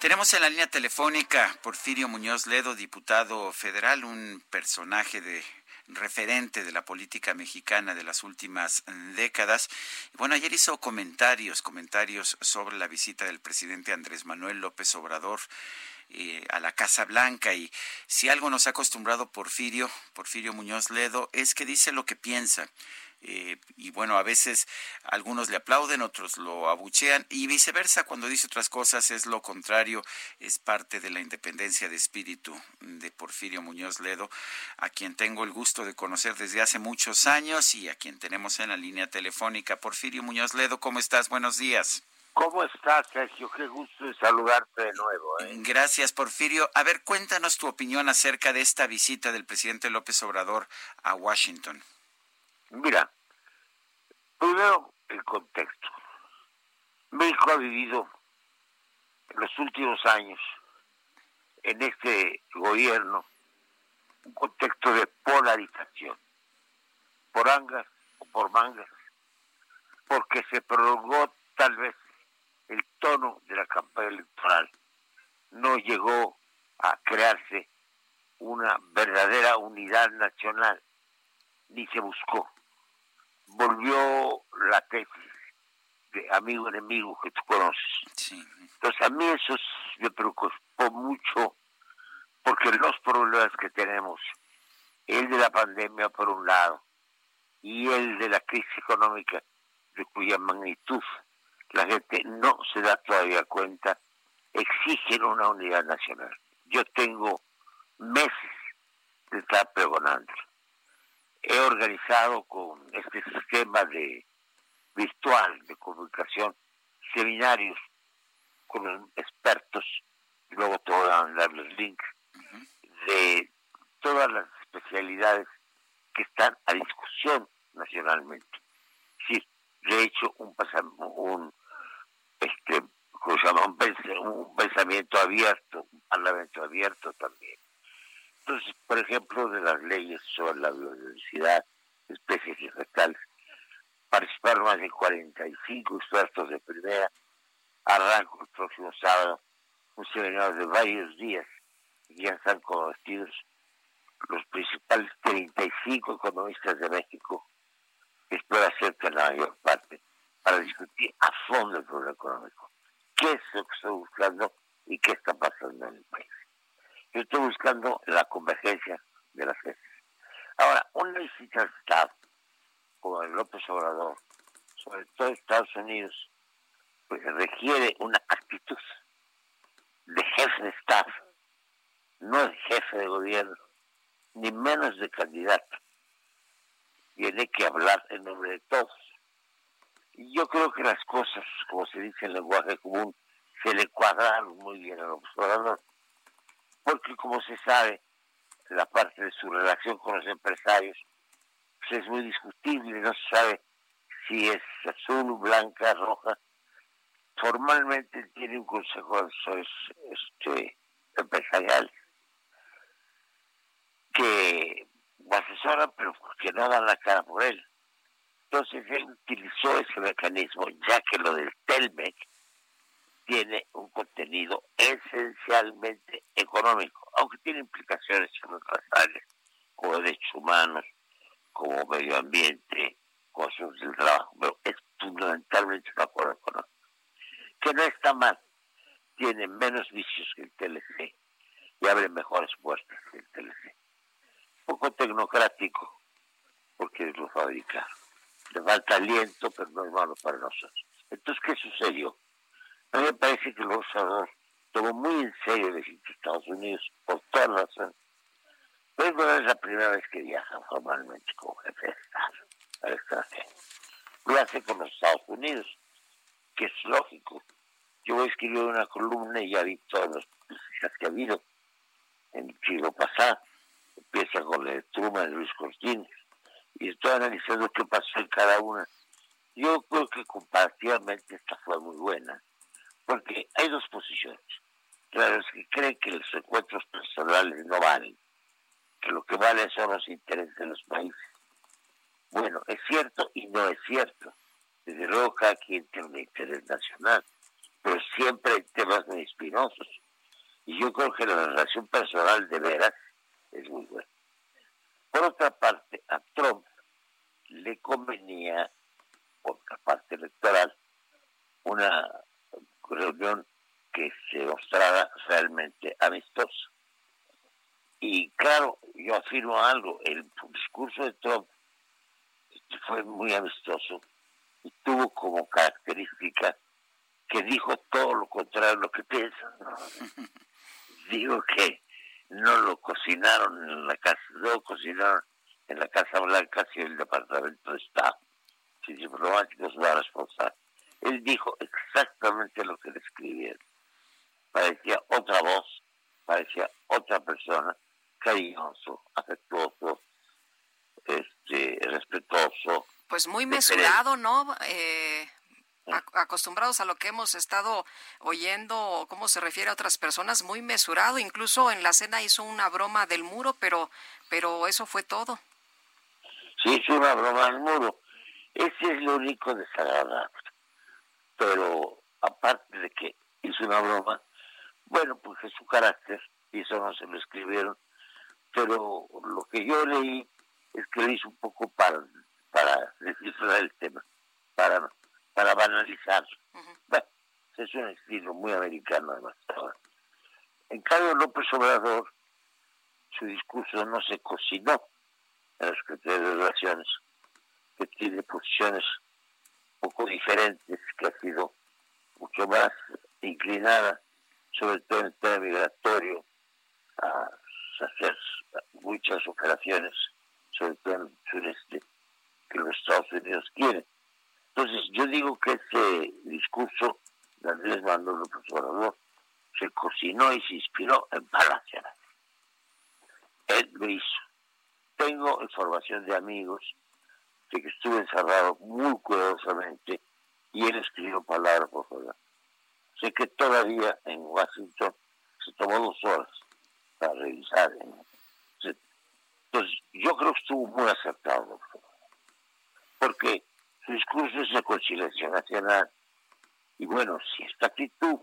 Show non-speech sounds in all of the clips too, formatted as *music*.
Tenemos en la línea telefónica Porfirio Muñoz Ledo, diputado federal, un personaje de referente de la política mexicana de las últimas décadas. Bueno, ayer hizo comentarios, comentarios sobre la visita del presidente Andrés Manuel López Obrador eh, a la Casa Blanca y si algo nos ha acostumbrado Porfirio, Porfirio Muñoz Ledo, es que dice lo que piensa. Eh, y bueno, a veces algunos le aplauden, otros lo abuchean y viceversa, cuando dice otras cosas es lo contrario, es parte de la independencia de espíritu de Porfirio Muñoz Ledo, a quien tengo el gusto de conocer desde hace muchos años y a quien tenemos en la línea telefónica. Porfirio Muñoz Ledo, ¿cómo estás? Buenos días. ¿Cómo estás, Sergio? Qué gusto saludarte de nuevo. ¿eh? Gracias, Porfirio. A ver, cuéntanos tu opinión acerca de esta visita del presidente López Obrador a Washington. Mira, primero el contexto. México ha vivido en los últimos años, en este gobierno, un contexto de polarización, por angas o por mangas, porque se prolongó tal vez el tono de la campaña electoral. No llegó a crearse una verdadera unidad nacional, ni se buscó. Volvió la tesis de amigo-enemigo que tú conoces. Entonces a mí eso me preocupó mucho porque los problemas que tenemos, el de la pandemia por un lado y el de la crisis económica de cuya magnitud la gente no se da todavía cuenta, exigen una unidad nacional. Yo tengo meses de estar pregonando. He organizado con este sistema de virtual de comunicación seminarios con los expertos, y luego te voy a mandar los links, de todas las especialidades que están a discusión nacionalmente. Sí, he hecho un, un este, Un, pensamiento abierto, un parlamento abierto también. Entonces, por ejemplo, de las leyes sobre la biodiversidad, especies vegetales, participaron más de 45 expertos de primera. Arranco el próximo sábado un seminario de varios días y ya están convertidos los principales 35 economistas de México. Espero que la mayor parte para discutir a fondo el problema económico. ¿Qué es lo que estoy buscando y qué está pasando en el país? Yo estoy buscando la convergencia de las veces. Ahora, una visita al Estado, como el López Obrador, sobre todo Estados Unidos, pues requiere una actitud de jefe de Estado, no de jefe de gobierno, ni menos de candidato. Tiene que hablar en nombre de todos yo creo que las cosas, como se dice en lenguaje común, se le cuadraron muy bien al observador, porque como se sabe, la parte de su relación con los empresarios pues es muy discutible, no se sabe si es azul, blanca, roja. Formalmente tiene un consejo de este, empresarial que lo asesora, pero que no dan la cara por él. Entonces él utilizó ese mecanismo, ya que lo del Telmec tiene un contenido esencialmente económico, aunque tiene implicaciones en otras áreas, como derechos humanos, como medio ambiente, cosas del trabajo, pero es fundamentalmente un acuerdo económico, que no está mal, tiene menos vicios que el TLC y abre mejores puertas que el TLC. Poco tecnocrático, porque lo fabricaron le falta aliento, pero no es malo para nosotros. Entonces, ¿qué sucedió? A mí me parece que el observador tomó muy en serio el Estados Unidos, por todas razones. Pero no es la primera vez que viaja formalmente como jefe de Estado al extranjero. Lo hace con los Estados Unidos, que es lógico, voy a escribir una columna y ya vi todas las noticias que ha habido en el siglo pasado. Empieza con la de Truman, Luis Cortines, y estoy analizando qué pasó en cada una. Yo creo que comparativamente esta fue muy buena, porque hay dos posiciones. Los que creen que los encuentros personales no valen, que lo que vale son los intereses de los países. Bueno, es cierto y no es cierto. Desde luego cada quien tiene un interés nacional, pero siempre hay temas muy espinosos. Y yo creo que la relación personal de veras es muy buena. Por otra parte, a Trump le convenía, por la parte electoral, una reunión que se mostrara realmente amistosa. Y claro, yo afirmo algo, el discurso de Trump fue muy amistoso y tuvo como característica que dijo todo lo contrario a lo que piensa. *laughs* Digo que no lo cocinaron en la casa, no lo cocinaron en la Casa Blanca, sino en el Departamento de Estado. Si diplomáticos van a responsable. Él dijo exactamente lo que le escribieron. Parecía otra voz, parecía otra persona, cariñoso, afectuoso, este, respetuoso. Pues muy mesurado, ¿no? Eh, acostumbrados a lo que hemos estado oyendo, cómo se refiere a otras personas, muy mesurado. Incluso en la cena hizo una broma del muro, pero, pero eso fue todo. Sí, hizo una broma del muro. Ese es lo único desagradable. Pero aparte de que hizo una broma, bueno, pues es su carácter, y eso no se lo escribieron. Pero lo que yo leí es que lo hizo un poco para, para descifrar el tema, para, para banalizar. Bueno, es un estilo muy americano además. En cambio, López Obrador, su discurso no se cocinó en los criterios de relaciones, que tiene posiciones poco diferentes, que ha sido mucho más inclinada, sobre todo en el tema migratorio, a hacer muchas operaciones sobre todo en el sureste, que los Estados Unidos quieren. Entonces, yo digo que ese discurso de Andrés Manuel López Obrador se cocinó y se inspiró en Palacio. Él lo hizo. Tengo información de amigos de que estuve encerrado muy cuidadosamente y él escribió palabra por palabra. Sé que todavía en Washington se tomó dos horas para revisar en entonces, yo creo que estuvo muy acertado, porque su discurso es de conciliación nacional. Y bueno, si esta actitud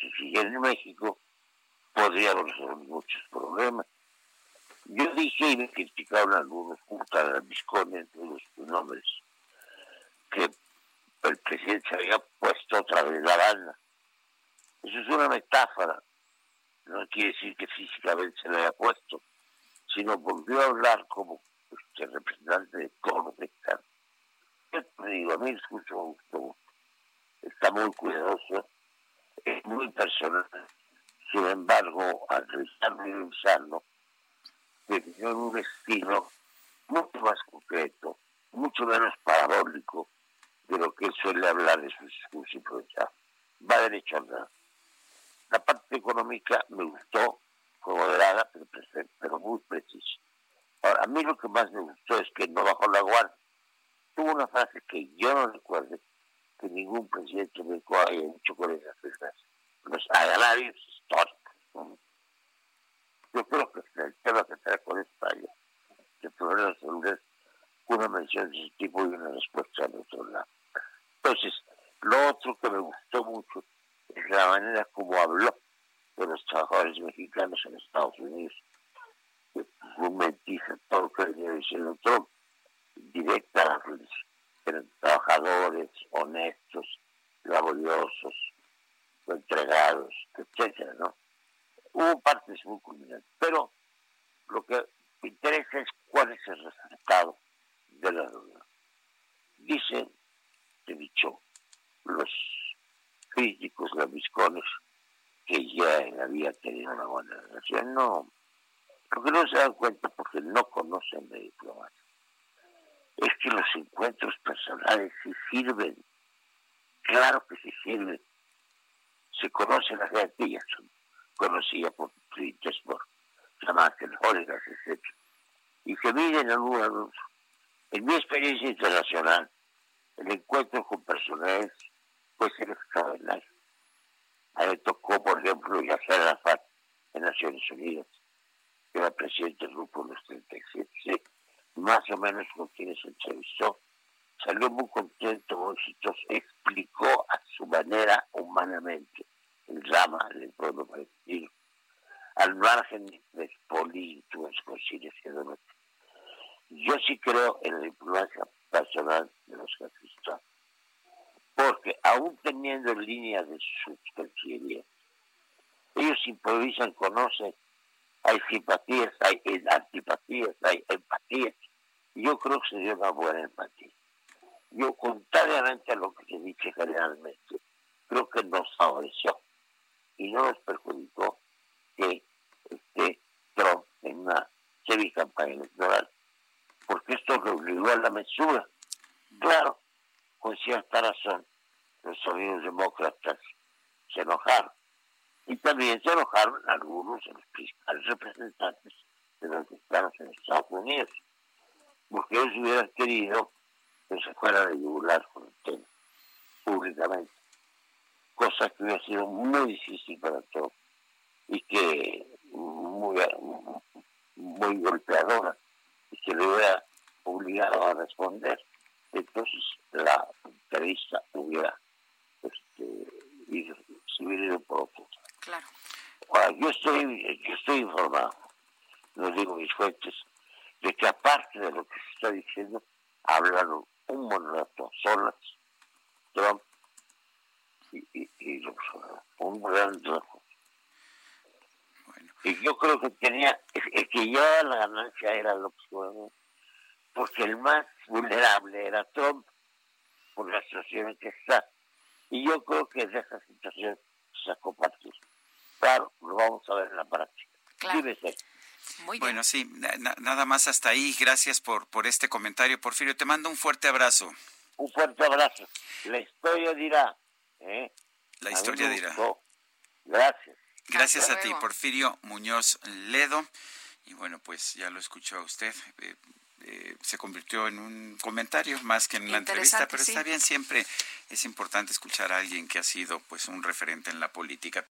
se sigue en México, podría resolver muchos problemas. Yo dije y me criticaron algunos, de Visconde, entre los nombres, que el presidente se había puesto otra vez la banda. Eso es una metáfora. No quiere decir que físicamente se le haya puesto sino volvió a hablar como este, representante de todos los mexicanos. Yo te digo, a mí el discurso me gustó está muy cuidadoso, es muy personal, sin embargo, al revisarlo y revisarlo, definió un estilo mucho más concreto, mucho menos parabólico de lo que suele hablar de su discurso improvisado. Va derecho a. La parte económica me gustó, fue moderada, pero, muy precisa. Ahora, a mí lo que más me gustó es que no bajó la guardia. Tuvo una frase que yo no recuerdo que ningún presidente mexicano haya dicho con esas cifras. Los agravios históricos. Yo creo que el tema que esta área, que podría resolver una mención de ese tipo y una respuesta al otro lado. Entonces, lo otro que me gustó mucho es la manera como habló de los trabajadores mexicanos en Estados Unidos. Dice todo lo que venía diciendo Trump, directa eran trabajadores honestos, laboriosos, entregados, etcétera, ¿no? Hubo partes muy culminantes, pero lo que me interesa es cuál es el resultado de la reunión. Dicen, he dicho, los críticos lambiscones que ya había tenido una buena relación. No, porque no se dan cuenta porque no conocen de diplomacia. Es que los encuentros personales sí sirven. Claro que sí sirven. se conoce la gente, ya son conocida por Petersburg, Chamakel, Oligas, etc. Y se miden algunos. En mi experiencia internacional, el encuentro con personajes puede ser extraordinario. A mí tocó, por ejemplo, Yasser Arafat en Naciones Unidas, que era presidente del grupo de los 37, más o menos con quienes entrevistó, salió muy contento, muy exitoso, explicó a su manera humanamente el drama del pueblo palestino, al margen de políticos, conciliaciones. Yo sí creo en la diplomacia personal de los cancilleres, porque aún teniendo líneas de sus ellos improvisan, conocen, hay simpatías, hay antipatías, hay empatías. Yo creo que se dio una buena empatía. Yo, contrariamente a lo que se dice generalmente, creo que nos favoreció y no nos perjudicó que este Trump en una serie campaña electoral, porque esto le obligó a la mesura. Claro, con cierta razón, los sonidos demócratas se enojaron. Y también se enojaron algunos de los principales representantes de los mexicanos en Estados Unidos, porque ellos hubieran querido que se fuera de yugular con el tema, públicamente. Cosa que hubiera sido muy difícil para todos y que muy, muy golpeadora y que le hubiera obligado a responder. Entonces la entrevista hubiera este, ido, se hubiera ido por otro Claro. Ahora, yo estoy, yo estoy informado, no digo mis fuentes, de que aparte de lo que se está diciendo, hablaron un buen rato solas, Trump y, y, y los, un gran rato. Y yo creo que tenía, es que ya la ganancia era lo que porque el más vulnerable era Trump por la situación en que está. Y yo creo que de esa situación se sacó partido. Claro, lo vamos a ver en la práctica. Claro. Muy bueno, sí, nada más hasta ahí. Gracias por, por este comentario, Porfirio. Te mando un fuerte abrazo. Un fuerte abrazo. La historia dirá. ¿Eh? La historia dirá. Gracias. Gracias a ti, Porfirio Muñoz Ledo. Y bueno, pues ya lo escuchó a usted. Eh, eh, se convirtió en un comentario más que en una entrevista, pero está bien, siempre es importante escuchar a alguien que ha sido pues un referente en la política.